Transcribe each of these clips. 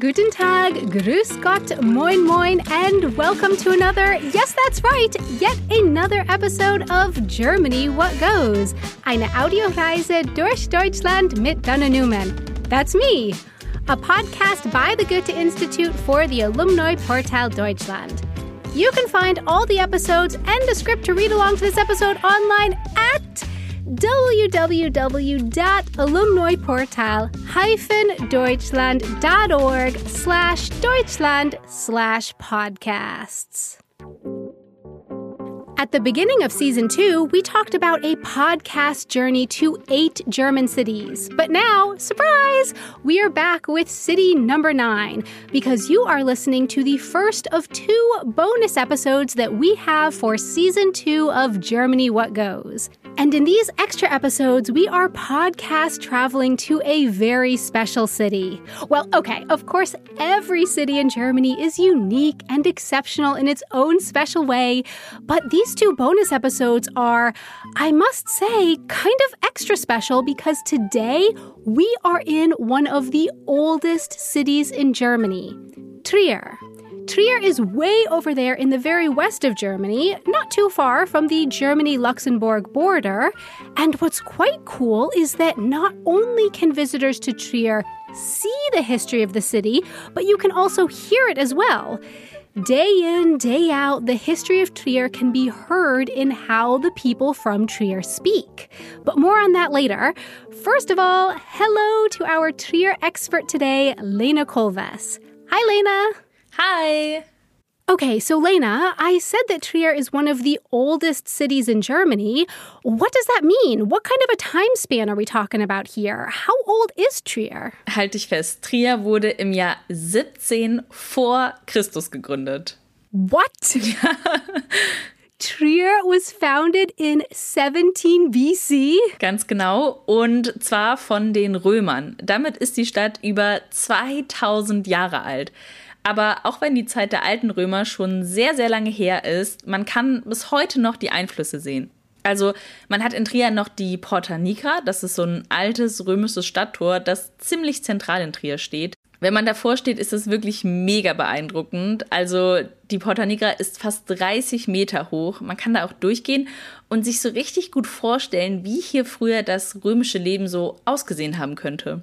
guten Tag, grüß Gott, moin moin, and welcome to another, yes, that's right, yet another episode of Germany What Goes, eine Audioreise durch Deutschland mit Donna Newman. That's me, a podcast by the Goethe Institute for the Alumni Portal Deutschland. You can find all the episodes and a script to read along to this episode online at www.alumniportal-deutschland.org slash Deutschland slash podcasts. At the beginning of season two, we talked about a podcast journey to eight German cities. But now, surprise, we are back with city number nine because you are listening to the first of two bonus episodes that we have for season two of Germany What Goes. And in these extra episodes, we are podcast traveling to a very special city. Well, okay, of course, every city in Germany is unique and exceptional in its own special way, but these two bonus episodes are, I must say, kind of extra special because today we are in one of the oldest cities in Germany, Trier. Trier is way over there in the very west of Germany, not too far from the Germany Luxembourg border. And what's quite cool is that not only can visitors to Trier see the history of the city, but you can also hear it as well. Day in, day out, the history of Trier can be heard in how the people from Trier speak. But more on that later. First of all, hello to our Trier expert today, Lena Kolves. Hi, Lena. Hi. Okay, so Lena, I said that Trier is one of the oldest cities in Germany. What does that mean? What kind of a time span are we talking about here? How old is Trier? Halt dich fest, Trier wurde im Jahr 17 vor Christus gegründet. What? Trier was founded in 17 BC. Ganz genau. Und zwar von den Römern. Damit ist die Stadt über 2000 Jahre alt. Aber auch wenn die Zeit der alten Römer schon sehr, sehr lange her ist, man kann bis heute noch die Einflüsse sehen. Also man hat in Trier noch die Porta Nigra, das ist so ein altes römisches Stadttor, das ziemlich zentral in Trier steht. Wenn man davor steht, ist es wirklich mega beeindruckend. Also die Porta Nigra ist fast 30 Meter hoch. Man kann da auch durchgehen und sich so richtig gut vorstellen, wie hier früher das römische Leben so ausgesehen haben könnte.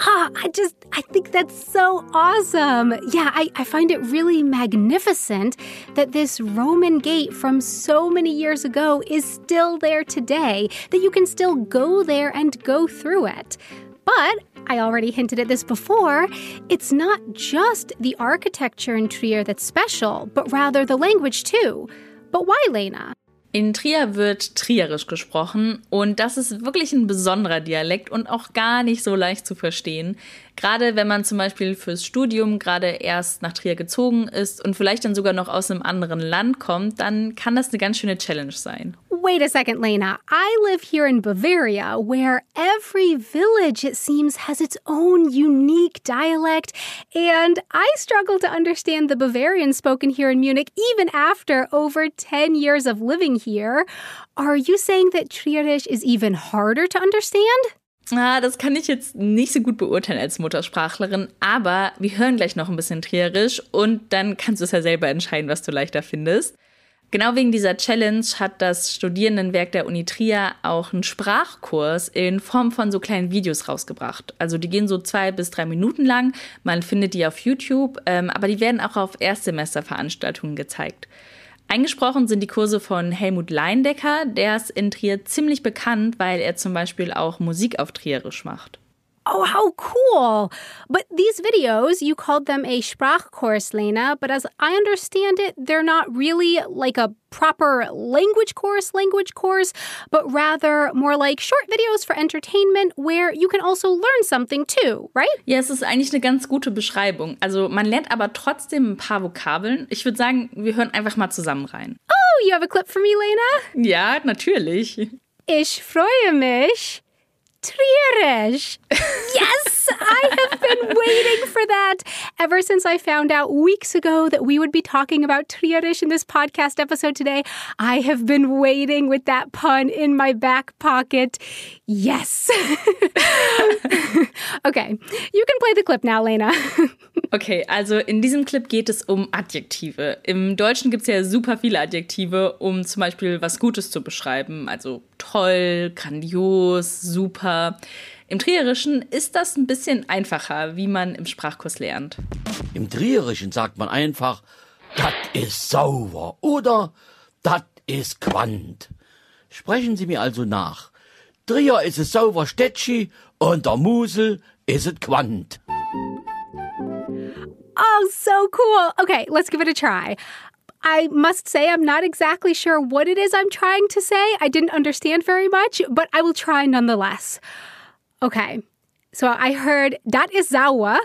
Ah, I just, I think that's so awesome. Yeah, I, I find it really magnificent that this Roman gate from so many years ago is still there today, that you can still go there and go through it. But I already hinted at this before, it's not just the architecture in Trier that's special, but rather the language too. But why, Lena? In Trier wird Trierisch gesprochen und das ist wirklich ein besonderer Dialekt und auch gar nicht so leicht zu verstehen. Gerade wenn man zum Beispiel fürs Studium gerade erst nach Trier gezogen ist und vielleicht dann sogar noch aus einem anderen Land kommt, dann kann das eine ganz schöne Challenge sein. Wait a second, Lena. I live here in Bavaria, where every village, it seems, has its own unique dialect, and I struggle to understand the Bavarian spoken here in Munich even after over 10 years of living here. Are you saying that Trierisch is even harder to understand? Ah, das kann ich jetzt nicht so gut beurteilen als Muttersprachlerin, aber wir hören gleich noch ein bisschen Trierisch und dann kannst du es ja selber entscheiden, was du leichter findest. Genau wegen dieser Challenge hat das Studierendenwerk der Uni Trier auch einen Sprachkurs in Form von so kleinen Videos rausgebracht. Also die gehen so zwei bis drei Minuten lang. Man findet die auf YouTube, ähm, aber die werden auch auf Erstsemesterveranstaltungen gezeigt. Eingesprochen sind die Kurse von Helmut Leindecker, der ist in Trier ziemlich bekannt, weil er zum Beispiel auch Musik auf Trierisch macht. Oh, how cool! But these videos, you called them a Sprachkurs, Lena, but as I understand it, they're not really like a proper language course, language course, but rather more like short videos for entertainment where you can also learn something too, right? Ja, es ist eigentlich eine ganz gute Beschreibung. Also man lernt aber trotzdem ein paar Vokabeln. Ich würde sagen, wir hören einfach mal zusammen rein. Oh, you have a clip for me, Lena? Ja, natürlich. Ich freue mich. Trierish. Yes! I have been waiting for that ever since I found out weeks ago that we would be talking about Trierisch in this podcast episode today. I have been waiting with that pun in my back pocket. Yes. okay, you can play the clip now, Lena. Okay, also in diesem Clip geht es um Adjektive. Im Deutschen gibt es ja super viele Adjektive, um zum Beispiel was Gutes zu beschreiben. Also toll, grandios, super. Im Trierischen ist das ein bisschen einfacher, wie man im Sprachkurs lernt. Im Trierischen sagt man einfach, das ist sauber oder das ist Quant. Sprechen Sie mir also nach. Trier ist es sauber Städtschi und der Musel ist es Quant. Oh, so cool. Okay, let's give it a try. I must say, I'm not exactly sure what it is I'm trying to say. I didn't understand very much, but I will try nonetheless. Okay, so I heard dat is sauer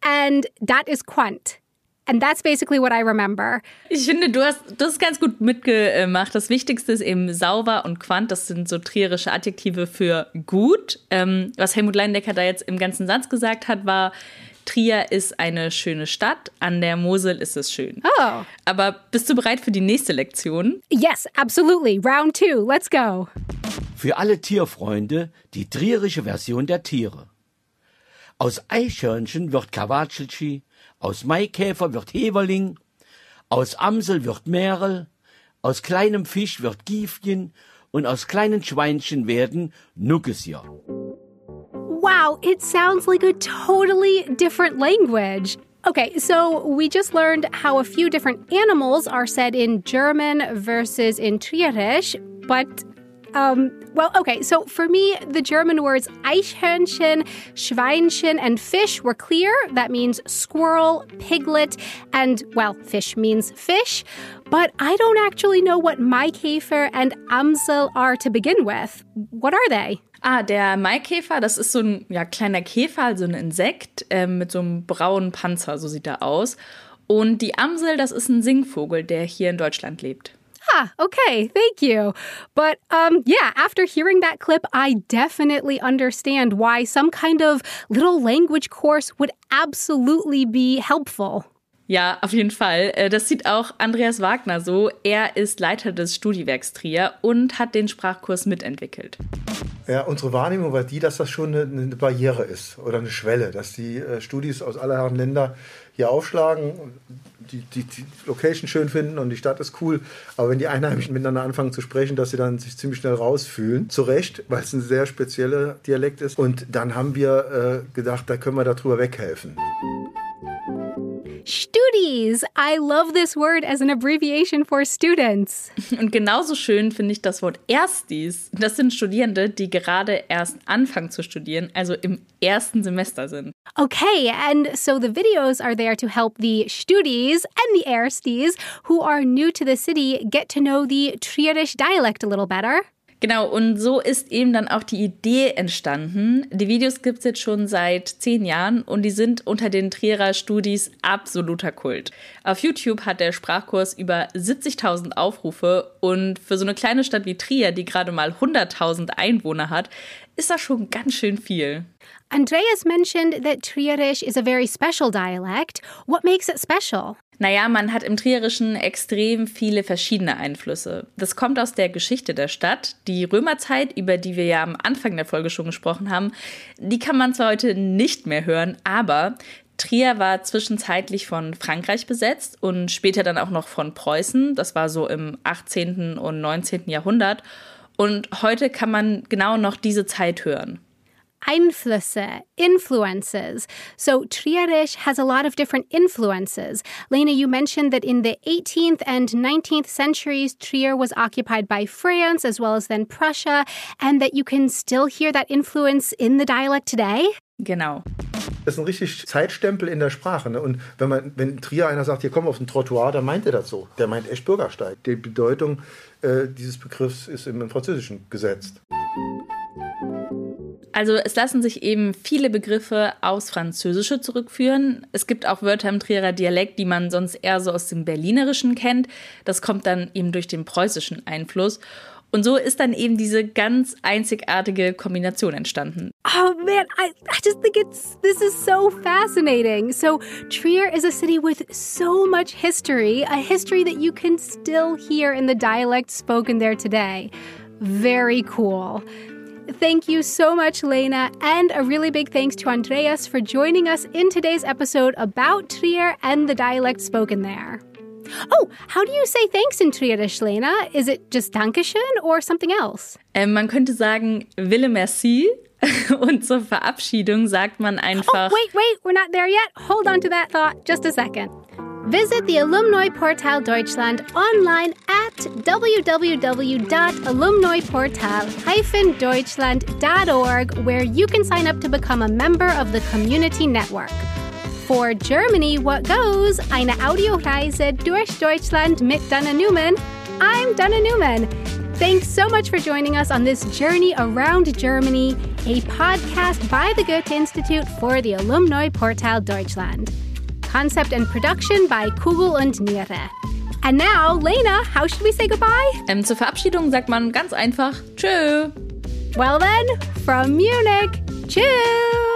and dat is quant. And that's basically what I remember. Ich finde, du hast das ganz gut mitgemacht. Das Wichtigste ist eben sauber und quant. Das sind so trierische Adjektive für gut. Ähm, was Helmut Leindecker da jetzt im ganzen Satz gesagt hat, war, Trier ist eine schöne Stadt, an der Mosel ist es schön. Oh. Aber bist du bereit für die nächste Lektion? Yes, absolutely. Round two. Let's go. Für alle Tierfreunde die trierische Version der Tiere. Aus Eichhörnchen wird Kawatschelchi, aus Maikäfer wird Heverling, aus Amsel wird Merel, aus kleinem Fisch wird Giefchen und aus kleinen Schweinchen werden Nuggesier. Wow, it sounds like a totally different language. Okay, so we just learned how a few different animals are said in German versus in Trierisch, but um, well, okay, so for me, the German words Eichhörnchen, Schweinchen, and fish were clear. That means squirrel, piglet, and, well, fish means fish. But I don't actually know what Maikäfer and Amsel are to begin with. What are they? Ah, der Maikäfer, das ist so ein ja, kleiner Käfer, also ein Insekt äh, mit so einem braunen Panzer, so sieht er aus. Und die Amsel, das ist ein Singvogel, der hier in Deutschland lebt. Ah, okay, thank you. But um, yeah, after hearing that clip, I definitely understand why some kind of little language course would absolutely be helpful. Ja, auf jeden Fall. Äh, das sieht auch Andreas Wagner so. Er ist Leiter des Studiwerks Trier und hat den Sprachkurs mitentwickelt. Ja, unsere Wahrnehmung war die, dass das schon eine, eine Barriere ist oder eine Schwelle, dass die äh, Studis aus aller Herren Länder hier aufschlagen, die, die, die Location schön finden und die Stadt ist cool. Aber wenn die Einheimischen miteinander anfangen zu sprechen, dass sie dann sich ziemlich schnell rausfühlen. Zu Recht, weil es ein sehr spezieller Dialekt ist. Und dann haben wir äh, gedacht, da können wir darüber weghelfen. Studis! I love this word as an abbreviation for students. Und genauso schön finde ich das Wort Erstis. Das sind Studierende, die gerade erst anfangen zu studieren, also im ersten Semester sind. Okay, and so the videos are there to help the Studis and the Erstis who are new to the city get to know the Trierisch dialect a little better. Genau, und so ist eben dann auch die Idee entstanden. Die Videos gibt es jetzt schon seit zehn Jahren und die sind unter den Trierer Studis absoluter Kult. Auf YouTube hat der Sprachkurs über 70.000 Aufrufe und für so eine kleine Stadt wie Trier, die gerade mal 100.000 Einwohner hat, ist das schon ganz schön viel. Andreas mentioned that Trierisch is a very special dialect. What makes it special? Naja, man hat im Trierischen extrem viele verschiedene Einflüsse. Das kommt aus der Geschichte der Stadt. Die Römerzeit, über die wir ja am Anfang der Folge schon gesprochen haben, die kann man zwar heute nicht mehr hören, aber Trier war zwischenzeitlich von Frankreich besetzt und später dann auch noch von Preußen. Das war so im 18. und 19. Jahrhundert. Und heute kann man genau noch diese Zeit hören. Einflüsse, influences. So Trierisch has a lot of different influences. Lena, you mentioned that in the 18th and 19th centuries, Trier was occupied by France as well as then Prussia, and that you can still hear that influence in the dialect today? Genau. Das ist ein richtig Zeitstempel in der Sprache. Ne? Und wenn man, wenn Trier einer sagt, hier komm auf den Trottoir, dann meint er das so. Der meint echt Bürgersteig. Die Bedeutung äh, dieses Begriffs ist im Französischen gesetzt. Also es lassen sich eben viele Begriffe aus Französische zurückführen. Es gibt auch Wörter im Trierer Dialekt, die man sonst eher so aus dem Berlinerischen kennt. Das kommt dann eben durch den preußischen Einfluss. Und so ist dann eben diese ganz einzigartige Kombination entstanden. Oh man, I, I just think it's this is so fascinating. So Trier is a city with so much history, a history that you can still hear in the dialect spoken there today. Very cool. Thank you so much, Lena, and a really big thanks to Andreas for joining us in today's episode about Trier and the dialect spoken there. Oh, how do you say thanks in Trierisch, Lena? Is it just Dankeschön or something else? Ähm, man könnte sagen, Wille merci. Und zur Verabschiedung sagt man oh, einfach. Oh, wait, wait, we're not there yet. Hold on to that thought just a second. Visit the Alumni Portal Deutschland online at www.alumniportal-deutschland.org where you can sign up to become a member of the community network. For Germany, what goes? Eine Audioreise durch Deutschland mit Dana Newman. I'm Dana Newman. Thanks so much for joining us on this journey around Germany, a podcast by the Goethe Institute for the Alumni Portal Deutschland. Concept and production by Kugel und Niere. And now, Lena, how should we say goodbye? Ähm, zur Verabschiedung sagt man ganz einfach Tschö. Well then, from Munich, tschüss!